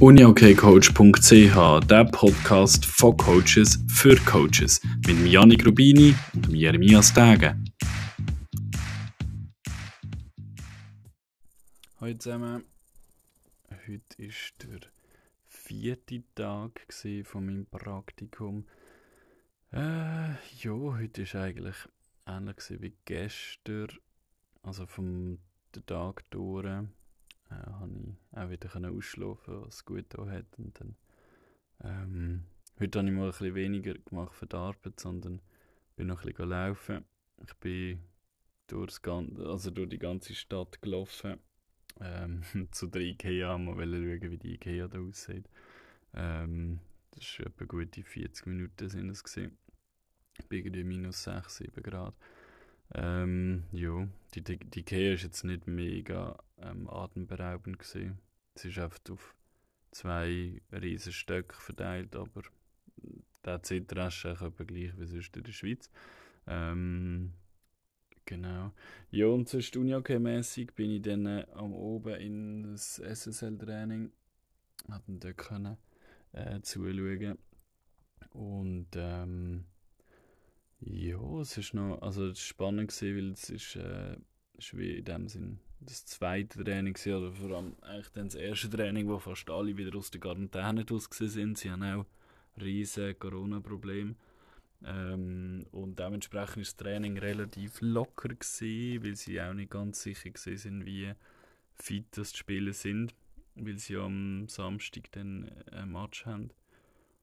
uniokcoach.ch, der Podcast von Coaches für Coaches mit Janik Rubini und Jeremias Tage. Hallo zusammen. Heute ist der vierte Tag von meinem Praktikum. Äh, ja, heute ist eigentlich ähnlich wie gestern. Also vom Tag durch äh, habe ich auch wieder ausschlafen was gut da hat. Und dann, ähm, heute habe ich mal ein bisschen weniger gemacht für die Arbeit, sondern bin noch ein bisschen laufen. Ich bin durchs ganze, also durch die ganze Stadt gelaufen. Ähm, zu der Ikea, mal schauen, wie die Ikea da aussieht. Ähm, das war etwa gute 40 Minuten sind es gewesen. Bei irgendwie minus 6, 7 Grad. Ähm, ja, die, die, die Ikea ist jetzt nicht mega ähm, atemberaubend gewesen. Es ist einfach auf zwei riesen Stöcke verteilt, aber der Zeitrasch ist etwa gleich wie sonst in der Schweiz. Ähm, genau. Ja, und sonst Unihockey-mässig bin ich dann äh, am oben in das SSL-Training. Hatten dort können äh, zuschauen. Und ähm, ja, es ist noch, also es ist spannend weil es ist, äh, ist wie in dem Sinn das zweite Training gewesen, oder vor allem eigentlich dann das erste Training, wo fast alle wieder aus der Quarantäne raus sind. Sie haben auch riesige Corona-Probleme. Ähm, und dementsprechend ist das Training relativ locker gewesen, weil sie auch nicht ganz sicher sind, wie fit das die Spieler sind, weil sie am Samstag dann ein Match haben.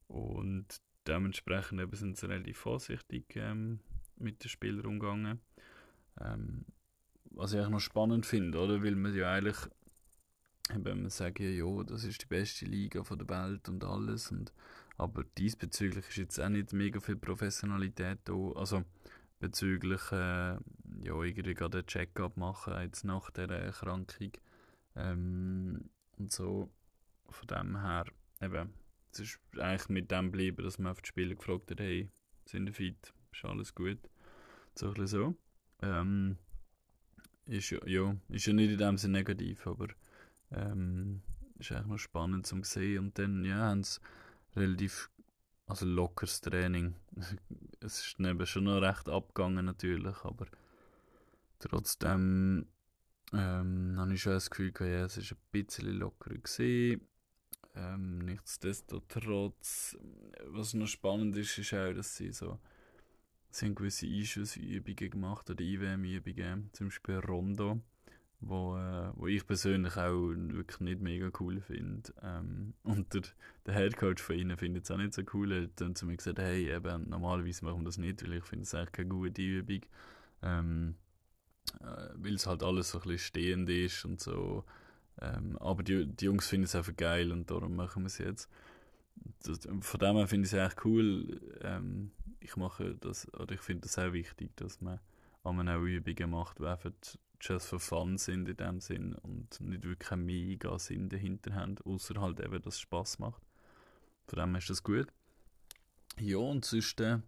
Und dementsprechend eben sind sie relativ vorsichtig ähm, mit den Spielern umgegangen. Ähm, was ich eigentlich noch spannend finde, oder? Weil man ja eigentlich, eben, man sagt ja, das ist die beste Liga von der Welt und alles. Und, aber diesbezüglich ist jetzt auch nicht mega viel Professionalität da. Also bezüglich, äh, ja, irgendwie gerade einen Check-up machen, jetzt nach der Erkrankung. Ähm, und so, von dem her, eben, es ist eigentlich mit dem geblieben, dass man auf die Spieler gefragt hat, hey, sind ihr fit, ist alles gut? So ein bisschen so. Ähm, ist ja, ja, ist ja nicht in dem Sinne negativ, aber ähm, ist eigentlich noch spannend zum sehen. Und dann, ja, haben sie relativ, also lockeres Training. es ist eben schon noch recht abgegangen natürlich, aber trotzdem ähm, habe ich schon das Gefühl gehabt, ja, es ist ein bisschen lockerer gesehen. Ähm, nichtsdestotrotz, was noch spannend ist, ist auch, dass sie so sie haben gewisse Einschussübungen gemacht oder IWM-Übungen, zum Beispiel Rondo, wo, äh, wo ich persönlich auch wirklich nicht mega cool finde. Ähm, und der, der Headcoach von ihnen findet es auch nicht so cool. Er hat dann zu mir gesagt, hey, eben, normalerweise machen wir das nicht, weil ich finde es eigentlich keine gute Übung. Ähm, äh, weil es halt alles so ein bisschen stehend ist und so. Ähm, aber die, die Jungs finden es einfach geil und darum machen wir es jetzt. Das, von dem her finde ich es echt cool. Ähm, ich mache das, oder ich finde das auch wichtig, dass man einmal auch Übungen macht, die einfach just for fun sind in dem Sinn und nicht wirklich einen mega Sinn dahinter haben, außer halt eben, dass es Spass macht. Von dem ist das gut. Ja, und sonst, äh,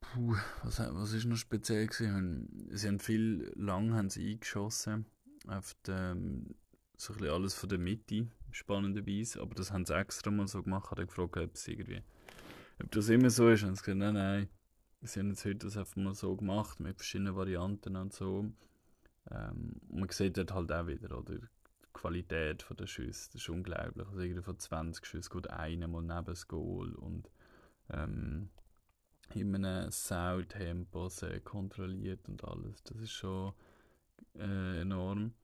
puh, was, was ist noch speziell gewesen? Sie haben viel lang haben sie eingeschossen auf dem, so ein bisschen alles von der Mitte, spannenderweise, aber das haben sie extra mal so gemacht, hat gefragt, ob es irgendwie ob das immer so ist. Und sie gesagt, nein, nein, sie haben jetzt heute das einfach mal so gemacht, mit verschiedenen Varianten und so. Ähm, und man sieht dort halt auch wieder, oder? Die Qualität der Schüsse, das ist unglaublich. Also irgendwie von 20 Schüssen geht einer mal neben das Goal und ähm, in einem Sau-Tempo sehr kontrolliert und alles. Das ist schon äh, enorm.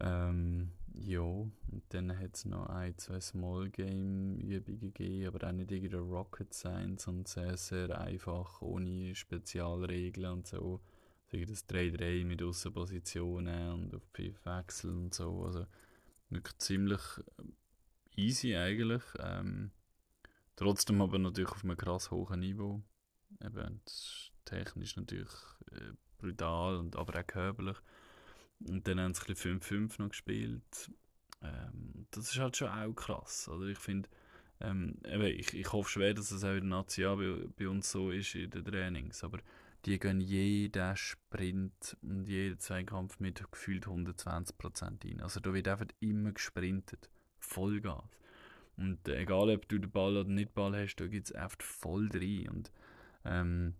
Ähm, ja, und dann hat es noch ein, zwei Small Game Übungen gegeben, aber auch nicht irgendwie Rocket Science sondern sehr, sehr einfach, ohne Spezialregeln und so. Also das 3-3 mit Außenpositionen und auf Wechsel und so. Also wirklich ziemlich easy eigentlich. Ähm, trotzdem aber natürlich auf einem krass hohen Niveau. Eben, technisch natürlich äh, brutal, und aber auch körperlich. Und dann haben sie 5-5 noch gespielt. Ähm, das ist halt schon auch krass. Oder? Ich finde, ähm, ich, ich hoffe schwer, dass es auch in der Nazi bei, bei uns so ist in den Trainings. Aber die gehen jeden Sprint und jeden Zweikampf mit gefühlt 120% rein. Also da wird einfach immer gesprintet. Vollgas. Und egal, ob du den Ball oder nicht Ball hast, da gibt es echt voll drin. Und ähm,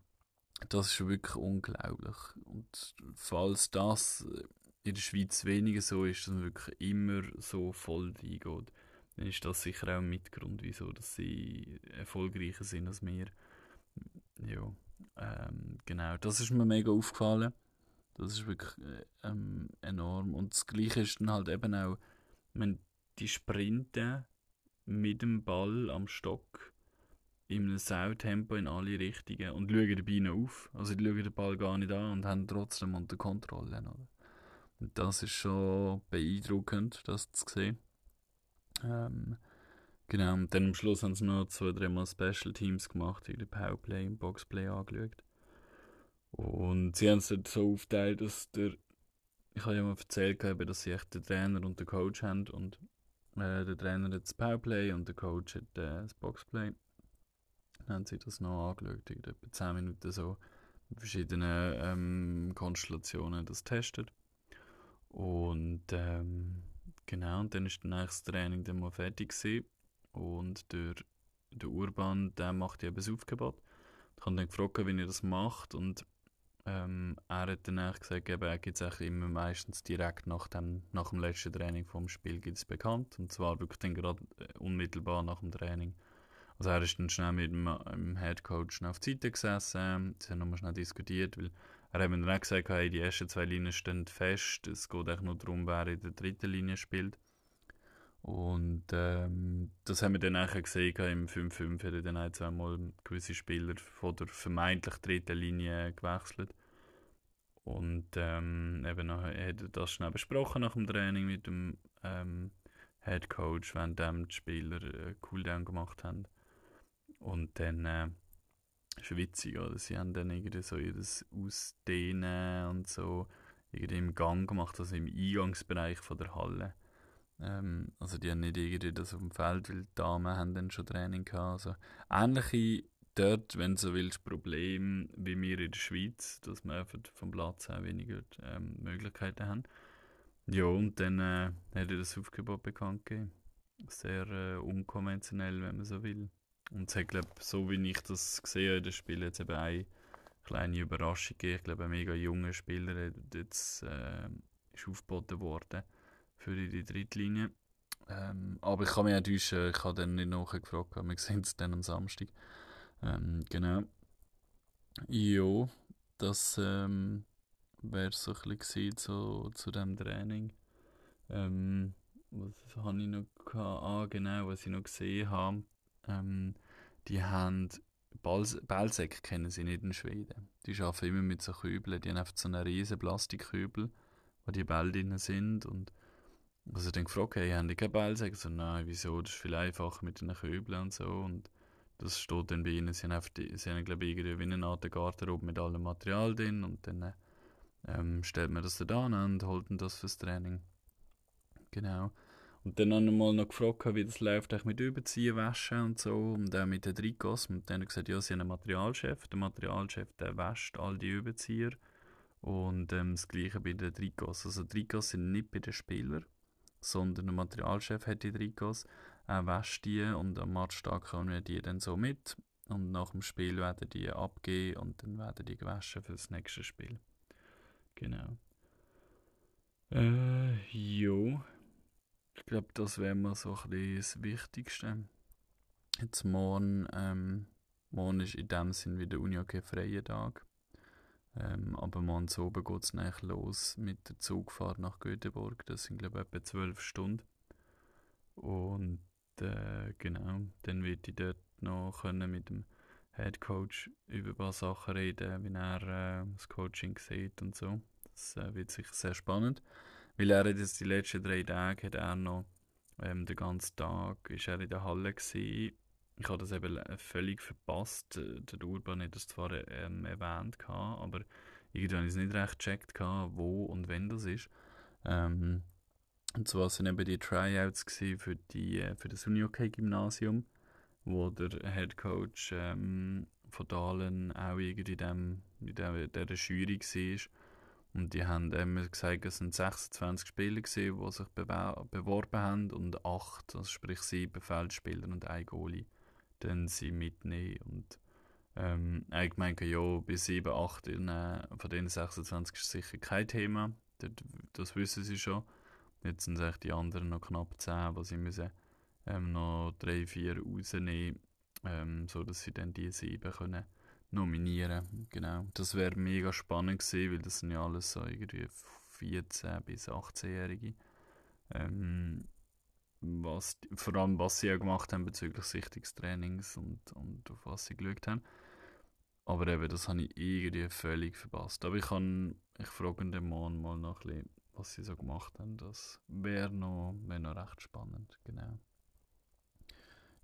das ist wirklich unglaublich. Und falls das in der Schweiz weniger so ist, dass man wirklich immer so voll reingeht, dann ist das sicher auch ein Mitgrund, wieso dass sie erfolgreicher sind als wir. Ja, ähm, genau. Das ist mir mega aufgefallen. Das ist wirklich äh, ähm, enorm. Und das Gleiche ist dann halt eben auch, wenn die Sprinten mit dem Ball am Stock in einem Sautempo in alle Richtungen und schauen dabei noch auf. Also die schauen den Ball gar nicht an und haben trotzdem unter Kontrolle. Oder? Das ist schon beeindruckend, das zu sehen. Ähm, genau, und dann am Schluss haben sie noch zwei, dreimal Special Teams gemacht, irgendwie Powerplay und Boxplay angeschaut. Und sie haben es dort so aufgeteilt, dass der, ich habe ja mal erzählt, dass sie echt den Trainer und den Coach haben und äh, der Trainer hat das Powerplay und der Coach hat äh, das Boxplay. Dann haben sie das noch angeschaut, etwa 10 Minuten so, in verschiedenen ähm, Konstellationen das testet. Und ähm, genau, und dann ist das Training dann mal fertig gewesen. Und der, der Urban, der macht eben das Aufgebot. Ich habe dann gefragt, wie er das macht und ähm, er hat dann auch gesagt, eben, er gibt es immer meistens direkt nach dem, nach dem letzten Training vom Spiel gibt es bekannt. Und zwar wirklich dann gerade äh, unmittelbar nach dem Training. Also er ist dann schnell mit dem, dem Head Coach auf die Seite gesessen, sie haben nochmal schnell diskutiert, weil er hat mir dann auch gesagt, hey, die ersten zwei Linien stehen fest, es geht eigentlich nur darum, wer in der dritten Linie spielt. Und ähm, das haben wir dann auch gesehen, im 5-5 hat er dann ein, zweimal gewisse Spieler von der vermeintlich dritten Linie gewechselt. Und ähm, eben nachher hat er das schnell besprochen nach dem Training mit dem ähm, Head Coach, wenn die Spieler äh, Cooldown gemacht haben. Und dann äh, ist witzig, oder? Sie haben dann irgendwie so jedes Ausdehnen und so irgendwie im Gang gemacht, also im Eingangsbereich von der Halle. Ähm, also die haben nicht irgendwie das auf dem Feld, weil die Damen haben dann schon Training gehabt. Also ähnliche dort, wenn du so willst, Problem wie wir in der Schweiz, dass wir einfach vom Platz her weniger ähm, Möglichkeiten haben. Ja, und dann äh, hat er das Aufgebot bekannt gegeben. Sehr äh, unkonventionell, wenn man so will. Und es hat, glaube so wie ich das gesehen habe dem Spiel, jetzt eben eine kleine Überraschung gegeben. Ich glaube, ein mega junger Spieler jetzt, äh, ist aufgeboten worden für die Drittlinie. Ähm, aber ich kann mich auch täuschen, ich habe dann nicht nachgefragt, wir sehen es dann am Samstag. Ähm, genau. Ja, das ähm, wäre so ein bisschen zu, zu dem Training. Ähm, was habe ich noch gehabt? Ah, genau, was ich noch gesehen habe. Ähm, die haben Ballsäcke kennen sie nicht in Schweden. Die arbeiten immer mit so Kübeln. Die haben einfach so einen riesen Plastikkübel, wo die Bälle drin sind und also dann gefragt, hey, haben die keinen Ballsäcke? So, nein, wieso? Das ist viel einfacher mit den Kübeln und so und das steht dann bei ihnen. Sie haben, einfach sie haben glaube ich, irgendwie wie eine Art Garderobe mit allem Material drin und dann ähm, stellt man das da an und holt das fürs Training. Genau. Und dann haben wir mal noch gefragt, wie das läuft mit Überziehen, Waschen und so und auch mit den Trikots. Und dann wir gesagt, ja, sie haben einen Materialchef. Der Materialchef, der wäscht all die Überzieher. Und ähm, das gleiche bei den Trikots. Also Trikots sind nicht bei den Spielern, sondern der Materialchef hat die Trikots äh, wäscht die und am Matchtag kommen wir die dann so mit und nach dem Spiel werden die abgehen und dann werden die gewaschen für das nächste Spiel. Genau. Äh, jo. Ich glaube, das wäre mal so ein das Wichtigste. Jetzt morgen, ähm, morgen ist in dem Sinn wieder Uni okay freier Tag. Ähm, aber morgen oben geht es los mit der Zugfahrt nach Göteborg. Das sind, glaube ich, etwa zwölf Stunden. Und äh, genau, dann wird ich dort noch können mit dem Head Coach über ein paar Sachen reden, wie er äh, das Coaching sieht und so. Das äh, wird sicher sehr spannend, weil er jetzt die letzten drei Tage hat er noch ähm, den ganzen Tag ist er in der Halle gewesen. Ich habe das eben völlig verpasst. Äh, der Urban hat das zwar ähm, erwähnt, gehabt, aber irgendwie habe es nicht recht gecheckt, wo und wenn das ist. Ähm, und zwar sind eben die Tryouts für, die, äh, für das Unihockey-Gymnasium, wo der Head Coach ähm, von Dahlen auch irgendwie in, dem, in der, der Jury war. Und die haben immer gesagt, es sind 26 Spieler gewesen, die sich beworben haben und 8, also sprich 7 Feldspieler und ein Goalie, dann sie mitnehmen. Und ähm, ich meine, ja, bis 7, 8 in, äh, von den 26 ist sicher kein Thema. Das, das wissen sie schon. Jetzt sind es die anderen noch knapp 10, die sie müssen ähm, noch 3, 4 rausnehmen, ähm, sodass sie dann die 7 können nominieren. Genau. Das wäre mega spannend gewesen, weil das sind ja alles so irgendwie 14- bis 18-Jährige. Ähm, was, vor allem, was sie ja gemacht haben bezüglich Sichtungstrainings und, und auf was sie geschaut haben. Aber eben, das habe ich irgendwie völlig verpasst. Aber ich kann, ich frage den Mann mal noch ein bisschen, was sie so gemacht haben. Das wäre noch, wär noch recht spannend, genau.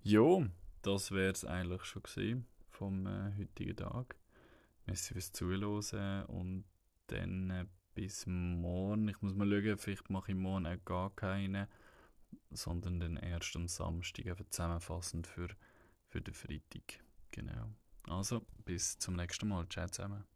Jo, das wäre es eigentlich schon gewesen vom äh, heutigen Tag. Merci fürs Zuhören und dann äh, bis morgen. Ich muss mal schauen, vielleicht mache ich morgen auch gar keine, sondern dann erst am Samstag einfach zusammenfassend für, für den Freitag. Genau. Also, bis zum nächsten Mal. Ciao zusammen.